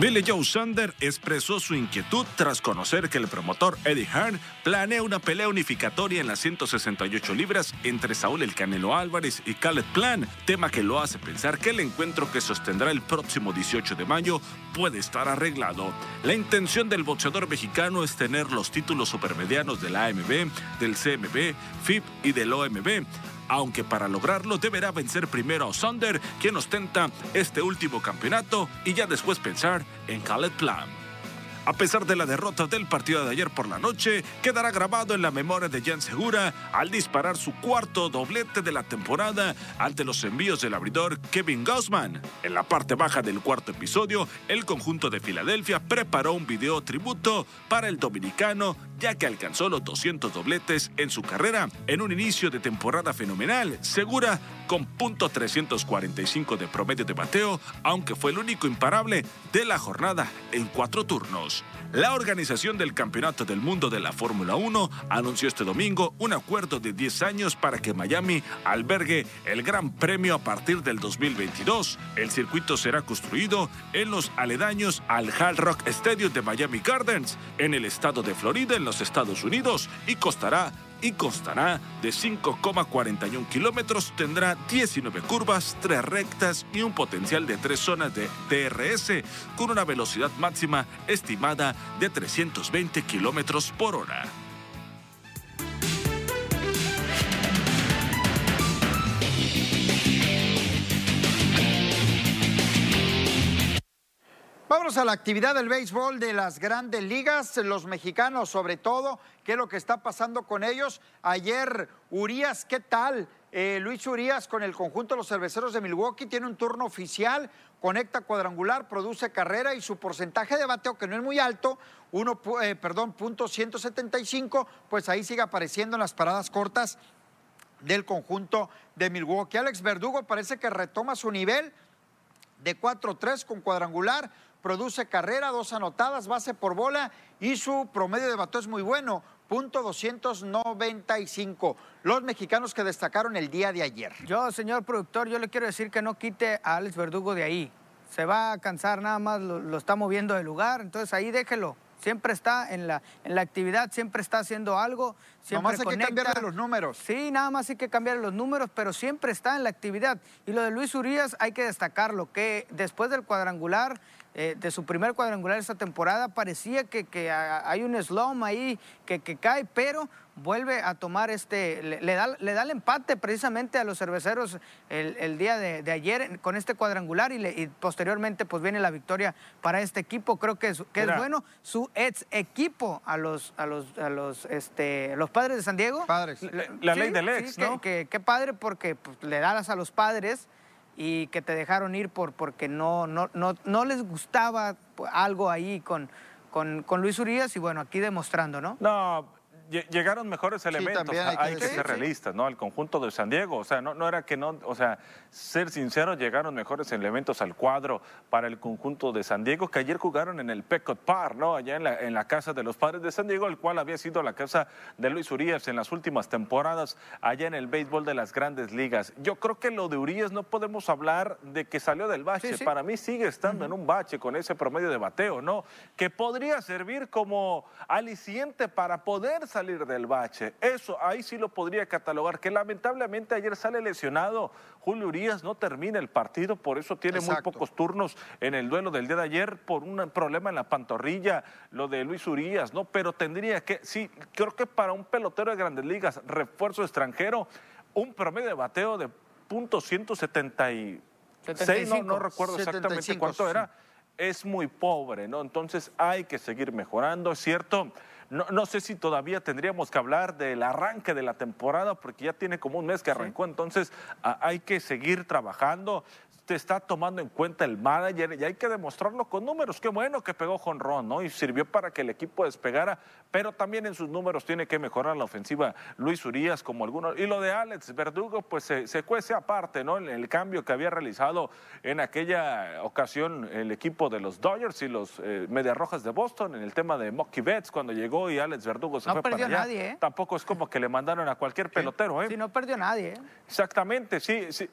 F: Billy Joe Sander expresó su inquietud tras conocer que el promotor Eddie Hearn planea una pelea unificatoria en las 168 libras entre Saúl El Canelo Álvarez y Khaled Plan, tema que lo hace pensar que el encuentro que sostendrá el próximo 18 de mayo puede estar arreglado. La intención del boxeador mexicano es tener los títulos supermedianos de la AMB, del CMB, FIB y del OMB aunque para lograrlo deberá vencer primero a Sander, quien ostenta este último campeonato, y ya después pensar en Khaled Plan. A pesar de la derrota del partido de ayer por la noche, quedará grabado en la memoria de Jan Segura al disparar su cuarto doblete de la temporada ante los envíos del abridor Kevin Gaussman. En la parte baja del cuarto episodio, el conjunto de Filadelfia preparó un video tributo para el dominicano ya que alcanzó los 200 dobletes en su carrera en un inicio de temporada fenomenal. Segura con .345 de promedio de bateo, aunque fue el único imparable de la jornada en cuatro turnos. La organización del Campeonato del Mundo de la Fórmula 1 anunció este domingo un acuerdo de 10 años para que Miami albergue el Gran Premio a partir del 2022. El circuito será construido en los aledaños al Hard Rock Stadium de Miami Gardens, en el estado de Florida, en los Estados Unidos, y costará y constará de 5,41 kilómetros, tendrá 19 curvas, 3 rectas y un potencial de 3 zonas de DRS con una velocidad máxima estimada de 320 kilómetros por hora.
C: Vámonos a la actividad del béisbol de las grandes ligas, los mexicanos sobre todo, qué es lo que está pasando con ellos. Ayer, Urias, ¿qué tal? Eh, Luis Urias con el conjunto de los cerveceros de Milwaukee tiene un turno oficial, conecta cuadrangular, produce carrera y su porcentaje de bateo, que no es muy alto, uno, eh, perdón, punto 175, pues ahí sigue apareciendo en las paradas cortas del conjunto de Milwaukee. Alex Verdugo parece que retoma su nivel de 4-3 con cuadrangular, produce carrera, dos anotadas, base por bola y su promedio de bateo es muy bueno, punto 295. Los mexicanos que destacaron el día de ayer.
A: Yo, señor productor, yo le quiero decir que no quite a Alex Verdugo de ahí. Se va a cansar nada más, lo, lo está moviendo de lugar, entonces ahí déjelo siempre está en la, en la actividad, siempre está haciendo algo. Siempre
C: nada más hay que cambiar los números.
A: Sí, nada más hay que cambiar los números, pero siempre está en la actividad. Y lo de Luis Urias hay que destacarlo, que después del cuadrangular eh, de su primer cuadrangular esta temporada. Parecía que, que hay un slum ahí que, que, cae, pero vuelve a tomar este, le, da, le da el empate precisamente a los cerveceros el, el día de, de, ayer con este cuadrangular y, le, y, posteriormente pues viene la victoria para este equipo. Creo que es, que es bueno. Su ex equipo a los, a los, a los, este, los padres de San Diego.
C: Padres.
B: La, la
A: sí,
B: ley del ex,
A: sí,
B: ¿no?
A: Que, que, padre porque pues, le das a los padres y que te dejaron ir por, porque no, no, no, no les gustaba algo ahí con, con, con Luis Urias y bueno, aquí demostrando, ¿no?
B: No, llegaron mejores elementos, sí, hay, que, hay que ser realistas, ¿no? Al conjunto de San Diego, o sea, no, no era que no, o sea, ser sincero, llegaron mejores elementos al cuadro para el conjunto de San Diego, que ayer jugaron en el Pecot Park, ¿no? Allá en la, en la casa de los padres de San Diego, el cual había sido la casa de Luis Urias en las últimas temporadas, allá en el béisbol de las grandes ligas. Yo creo que lo de Urias no podemos hablar de que salió del bache, sí, sí. para mí sigue estando uh -huh. en un bache con ese promedio de bateo, ¿no? Que podría servir como aliciente para poder salir del bache. Eso ahí sí lo podría catalogar, que lamentablemente ayer sale lesionado. Julio Urias no termina el partido, por eso tiene Exacto. muy pocos turnos en el duelo del día de ayer por un problema en la pantorrilla, lo de Luis Urias, ¿no? Pero tendría que, sí, creo que para un pelotero de grandes ligas, refuerzo extranjero, un promedio de bateo de punto .176, no, no recuerdo 75, exactamente cuánto sí. era, es muy pobre, ¿no? Entonces hay que seguir mejorando, es cierto no, no, sé si todavía tendríamos que hablar del arranque de la temporada, porque ya tiene como un mes que arrancó, entonces a, hay que seguir trabajando. Está tomando en cuenta el manager y hay que demostrarlo con números. Qué bueno que pegó Jonrón, ¿no? Y sirvió para que el equipo despegara, pero también en sus números tiene que mejorar la ofensiva Luis Urias, como algunos. Y lo de Alex Verdugo, pues se, se cuece aparte, ¿no? El cambio que había realizado en aquella ocasión el equipo de los Dodgers y los eh, Medias Rojas de Boston, en el tema de Mocky Betts, cuando llegó y Alex Verdugo se
A: no
B: fue
A: perdió
B: para allá.
A: Nadie, ¿eh?
B: Tampoco es como que le mandaron a cualquier pelotero, ¿eh?
A: Sí, no perdió nadie, ¿eh?
B: Exactamente, sí, sí.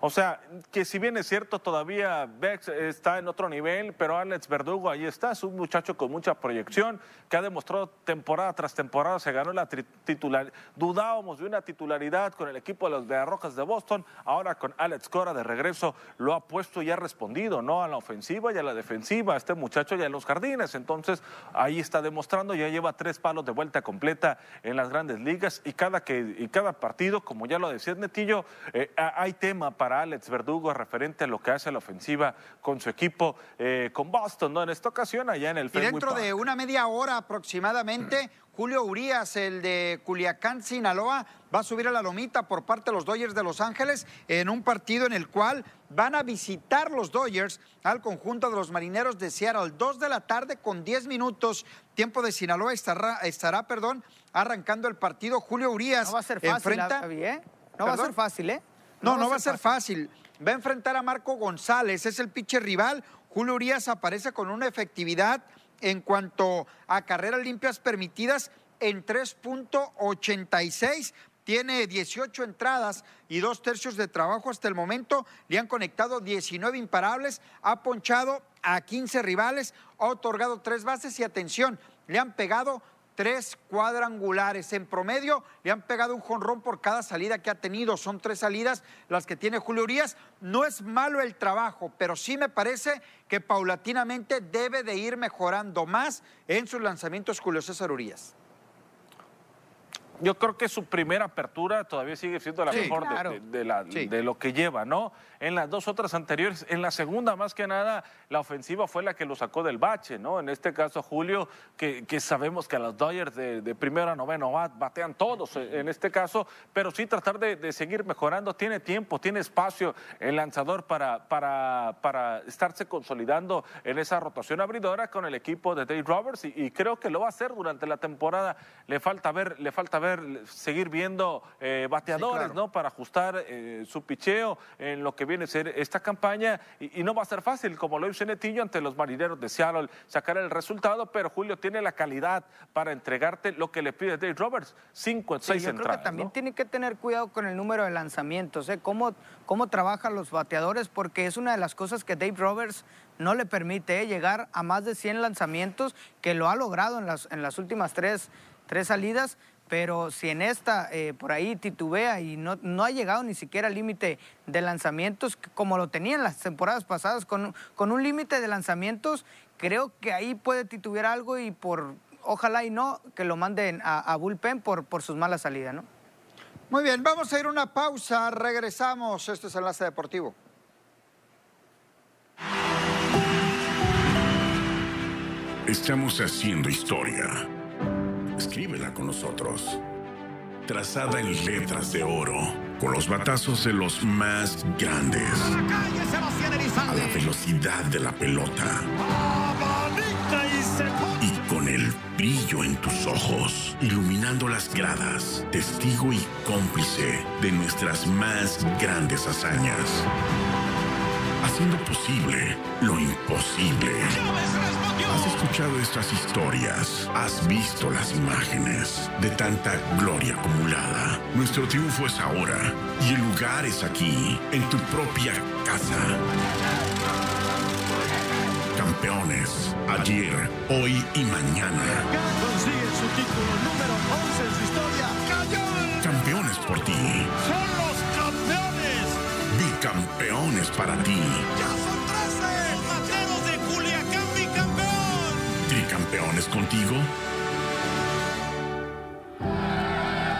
B: O sea, que si bien es cierto, todavía Bex está en otro nivel, pero Alex Verdugo ahí está, es un muchacho con mucha proyección, que ha demostrado temporada tras temporada, se ganó la titular. Dudábamos de una titularidad con el equipo de los Rojas de Boston, ahora con Alex Cora de regreso, lo ha puesto y ha respondido, ¿no? A la ofensiva y a la defensiva, este muchacho ya en los jardines, entonces ahí está demostrando, ya lleva tres palos de vuelta completa en las grandes ligas y cada, que, y cada partido, como ya lo decía Netillo, eh, hay tema para Alex Verdugo referente a lo que hace la ofensiva con su equipo, eh, con Boston, ¿no? En esta ocasión allá en el
C: Y dentro de una media hora aproximadamente, Julio Urias, el de Culiacán, Sinaloa, va a subir a la lomita por parte de los Dodgers de Los Ángeles en un partido en el cual van a visitar los Dodgers al conjunto de los marineros de Seattle. Dos de la tarde con diez minutos. Tiempo de Sinaloa estará, estará perdón, arrancando el partido. Julio Urias
A: no va a ser fácil, enfrenta... ¿eh? No va a ser fácil, ¿eh?
C: No, no, va a ser fácil. Va a enfrentar a Marco González, es el pitcher rival. Julio Urias aparece con una efectividad en cuanto a carreras limpias permitidas en 3.86. Tiene 18 entradas y dos tercios de trabajo hasta el momento. Le han conectado 19 imparables, ha ponchado a 15 rivales, ha otorgado tres bases y atención, le han pegado tres cuadrangulares. En promedio le han pegado un jonrón por cada salida que ha tenido. Son tres salidas las que tiene Julio Urias. No es malo el trabajo, pero sí me parece que paulatinamente debe de ir mejorando más en sus lanzamientos Julio César Urias.
B: Yo creo que su primera apertura todavía sigue siendo la mejor de, de, lo que lleva, ¿no? en las dos otras anteriores. En la segunda, más que nada, la ofensiva fue la que lo sacó del bache, ¿no? En este caso, Julio, que, sabemos que a los Dodgers de, primero a noveno batean todos eh, en este caso, pero sí tratar de, seguir mejorando. Tiene tiempo, tiene espacio el lanzador para, para, para estarse consolidando en esa rotación abridora con el equipo de Dave Roberts y, creo que lo va a hacer durante la temporada. Le falta ver, le falta ver, seguir viendo eh, bateadores, ¿no? Para ajustar eh, su picheo en lo que viene a ser esta campaña y, no va a ser fácil, como lo hizo Netillo ante los marineros de Seattle, sacar el resultado, pero Julio tiene la calidad para entregarte lo que le pide Dave Roberts, cinco, seis sí, yo Creo que
A: también tiene que tener cuidado con el número de lanzamientos, ¿eh? cómo, cómo trabajan los bateadores, porque es una de las cosas que Dave Roberts no le permite ¿eh? llegar a más de 100 lanzamientos, que lo ha logrado en las, en las últimas tres, tres salidas, pero si en esta eh, por ahí titubea y no, no ha llegado ni siquiera al límite de lanzamientos como lo tenía en las temporadas pasadas, con, con un límite de lanzamientos, creo que ahí puede titubear algo y por, ojalá y no, que lo manden a, bullpen por, por sus malas salidas, ¿no?
C: Muy bien, vamos a ir a una pausa, regresamos, esto es Enlace Deportivo.
G: Estamos haciendo historia Escríbela con nosotros. Trazada en letras de oro, con los batazos de los más grandes. A la velocidad de la pelota. Y con el brillo en tus ojos, iluminando las gradas, testigo y cómplice de nuestras más grandes hazañas. Haciendo posible lo imposible. Has escuchado estas historias, has visto las imágenes de tanta gloria acumulada. Nuestro triunfo es ahora y el lugar es aquí, en tu propia casa. Campeones, ayer, hoy y mañana.
H: Consigue su título número 11 en su historia.
G: Campeones por ti.
H: Son los campeones.
G: Bicampeones para ti. Campeones contigo?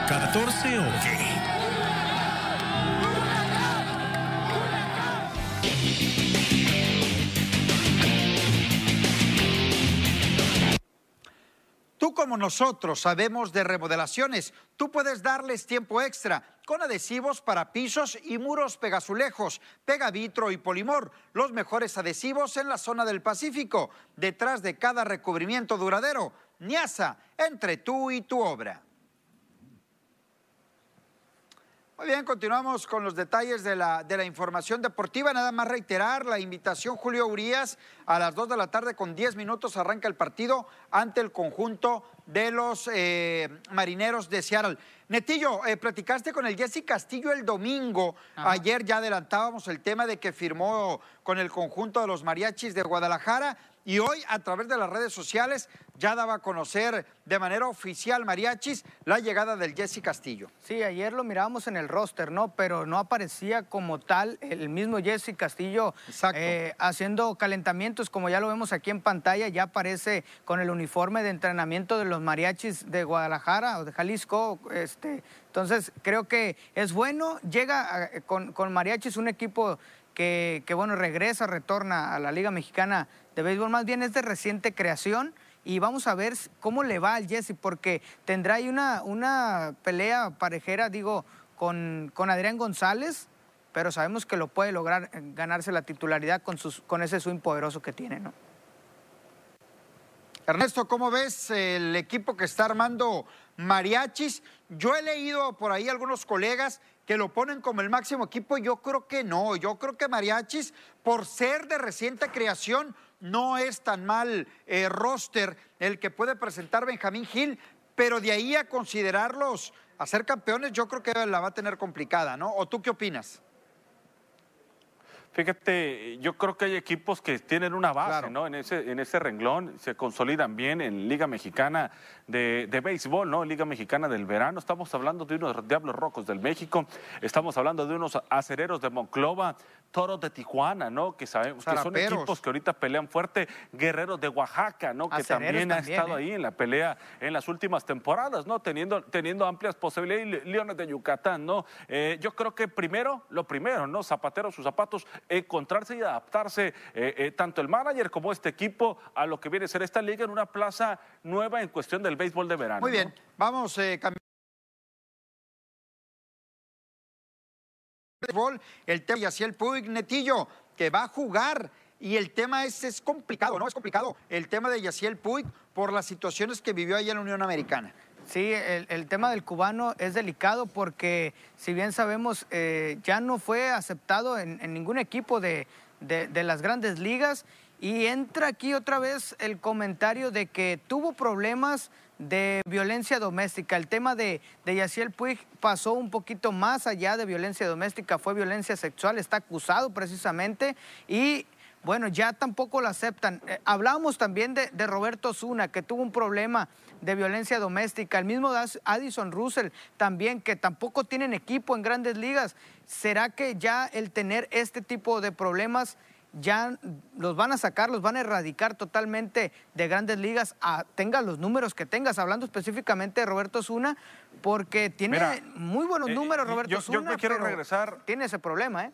G: ¿14 o qué?
C: Como nosotros sabemos de remodelaciones, tú puedes darles tiempo extra con adhesivos para pisos y muros pegazulejos, pegavitro y polimor, los mejores adhesivos en la zona del Pacífico, detrás de cada recubrimiento duradero. Niasa, entre tú y tu obra. Muy bien, continuamos con los detalles de la, de la información deportiva. Nada más reiterar la invitación, Julio Urias, a las 2 de la tarde con 10 minutos arranca el partido ante el conjunto de los eh, marineros de Seattle. Netillo, eh, platicaste con el Jesse Castillo el domingo. Ayer ya adelantábamos el tema de que firmó con el conjunto de los mariachis de Guadalajara y hoy a través de las redes sociales ya daba a conocer de manera oficial Mariachis la llegada del Jesse Castillo.
A: Sí, ayer lo mirábamos en el roster, ¿no? Pero no aparecía como tal el mismo Jesse Castillo eh, haciendo calentamientos, como ya lo vemos aquí en pantalla, ya aparece con el uniforme de entrenamiento de los Mariachis de Guadalajara o de Jalisco. Este, entonces, creo que es bueno, llega con, con Mariachis un equipo que, que, bueno, regresa, retorna a la Liga Mexicana de béisbol, más bien es de reciente creación y vamos a ver cómo le va al Jesse, porque tendrá ahí una, una pelea parejera, digo, con, con Adrián González, pero sabemos que lo puede lograr eh, ganarse la titularidad con, sus, con ese swing poderoso que tiene, ¿no?
C: Ernesto, ¿cómo ves el equipo que está armando Mariachis? Yo he leído por ahí algunos colegas que lo ponen como el máximo equipo. Yo creo que no. Yo creo que Mariachis, por ser de reciente creación, no es tan mal eh, roster el que puede presentar Benjamín Gil, pero de ahí a considerarlos a ser campeones, yo creo que la va a tener complicada, ¿no? ¿O tú qué opinas?
B: Fíjate, yo creo que hay equipos que tienen una base, ¿no? En ese, en ese renglón, se consolidan bien en Liga Mexicana de, de, béisbol, ¿no? Liga Mexicana del verano. Estamos hablando de unos Diablos Rojos del México, estamos hablando de unos acereros de Monclova, Toros de Tijuana, ¿no? Que sabemos que son equipos que ahorita pelean fuerte, Guerreros de Oaxaca, ¿no? Que también, ha estado ¿eh? ahí en la pelea en las últimas temporadas, ¿no? Teniendo, teniendo amplias posibilidades. Leones de Yucatán, ¿no? Eh, yo creo que primero, lo primero, ¿no? Zapatero, sus zapatos encontrarse y adaptarse eh, eh, tanto el manager como este equipo a lo que viene a ser esta liga en una plaza nueva en cuestión del béisbol de verano.
C: Muy bien, vamos a El tema y el Puig Netillo, que va a jugar y el tema es, es complicado, ¿no? Es complicado el tema de Yaciel Puig por las situaciones que vivió ahí en la Unión Americana.
A: Sí, el, tema del cubano es delicado porque, si bien sabemos, eh, ya no fue aceptado en, ningún equipo de, las grandes ligas. Y entra aquí otra vez el comentario de que tuvo problemas de violencia doméstica. El tema de, de Yaciel Puig pasó un poquito más allá de violencia doméstica, fue violencia sexual, está acusado precisamente y bueno, ya tampoco lo aceptan. Eh, hablábamos también de, de Roberto Zuna, que tuvo un problema de violencia doméstica. El mismo Addison Russell también, que tampoco tienen equipo en grandes ligas. ¿Será que ya el tener este tipo de problemas ya los van a sacar, los van a erradicar totalmente de grandes ligas, a, tenga los números que tengas, hablando específicamente de Roberto Zuna, porque tiene muy buenos eh, números Roberto Zuna.
B: Yo quiero regresar.
A: Tiene ese problema, ¿eh?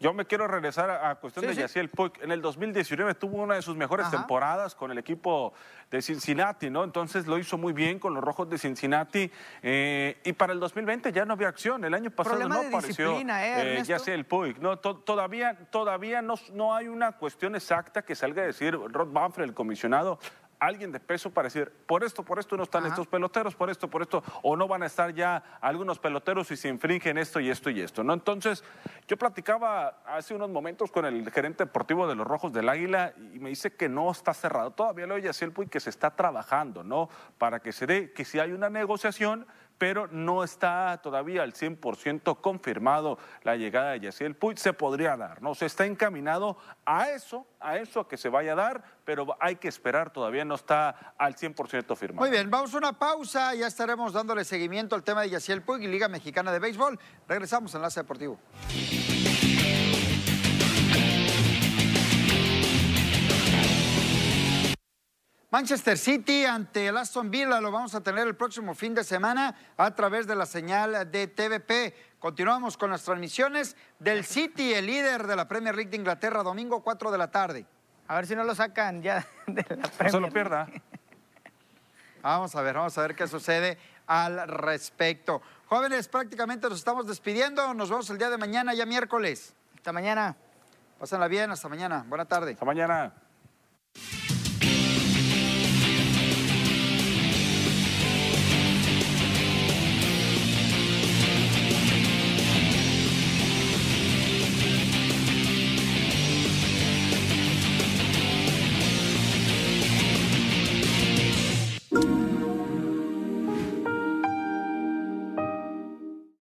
B: Yo me quiero regresar a, cuestión de Yaciel Puig. En el 2019 tuvo una de sus mejores temporadas con el equipo de Cincinnati, ¿no? Entonces lo hizo muy bien con los Rojos de Cincinnati. Eh, y para el 2020 ya no había acción. El año pasado no apareció
A: ¿eh,
B: eh Puig. No, todavía todavía no, no hay una cuestión exacta que salga a decir Rod Banfre, el comisionado, alguien de peso para decir, por esto, por esto no están estos peloteros, por esto, por esto, o no van a estar ya algunos peloteros y se infringen esto y esto y esto, ¿no? Entonces, yo platicaba hace unos momentos con el gerente deportivo de los Rojos del Águila y me dice que no está cerrado. Todavía lo oye así el que se está trabajando, ¿no? Para que se dé, que si hay una negociación, pero no está todavía al 100% confirmado la llegada de Yaciel Puig. Se podría dar, ¿no? Se está encaminado a eso, a eso que se vaya a dar, pero hay que esperar, todavía no está al 100% firmado.
C: Muy bien, vamos a una pausa, ya estaremos dándole seguimiento al tema de Yaciel Puig y Liga Mexicana de Béisbol. Regresamos a Enlace Deportivo. Manchester City ante el Aston Villa lo vamos a tener el próximo fin de semana a través de la señal de TVP. Continuamos con las transmisiones del City, el líder de la Premier League de Inglaterra, domingo 4 de la tarde.
A: A ver si no lo sacan ya de la Premier.
B: No se lo pierda.
C: Vamos a ver, vamos a ver qué sucede al respecto. Jóvenes, prácticamente nos estamos despidiendo. Nos vemos el día de mañana, ya miércoles.
A: Hasta mañana.
C: Pásenla bien, hasta mañana. Buena tarde.
B: Hasta mañana.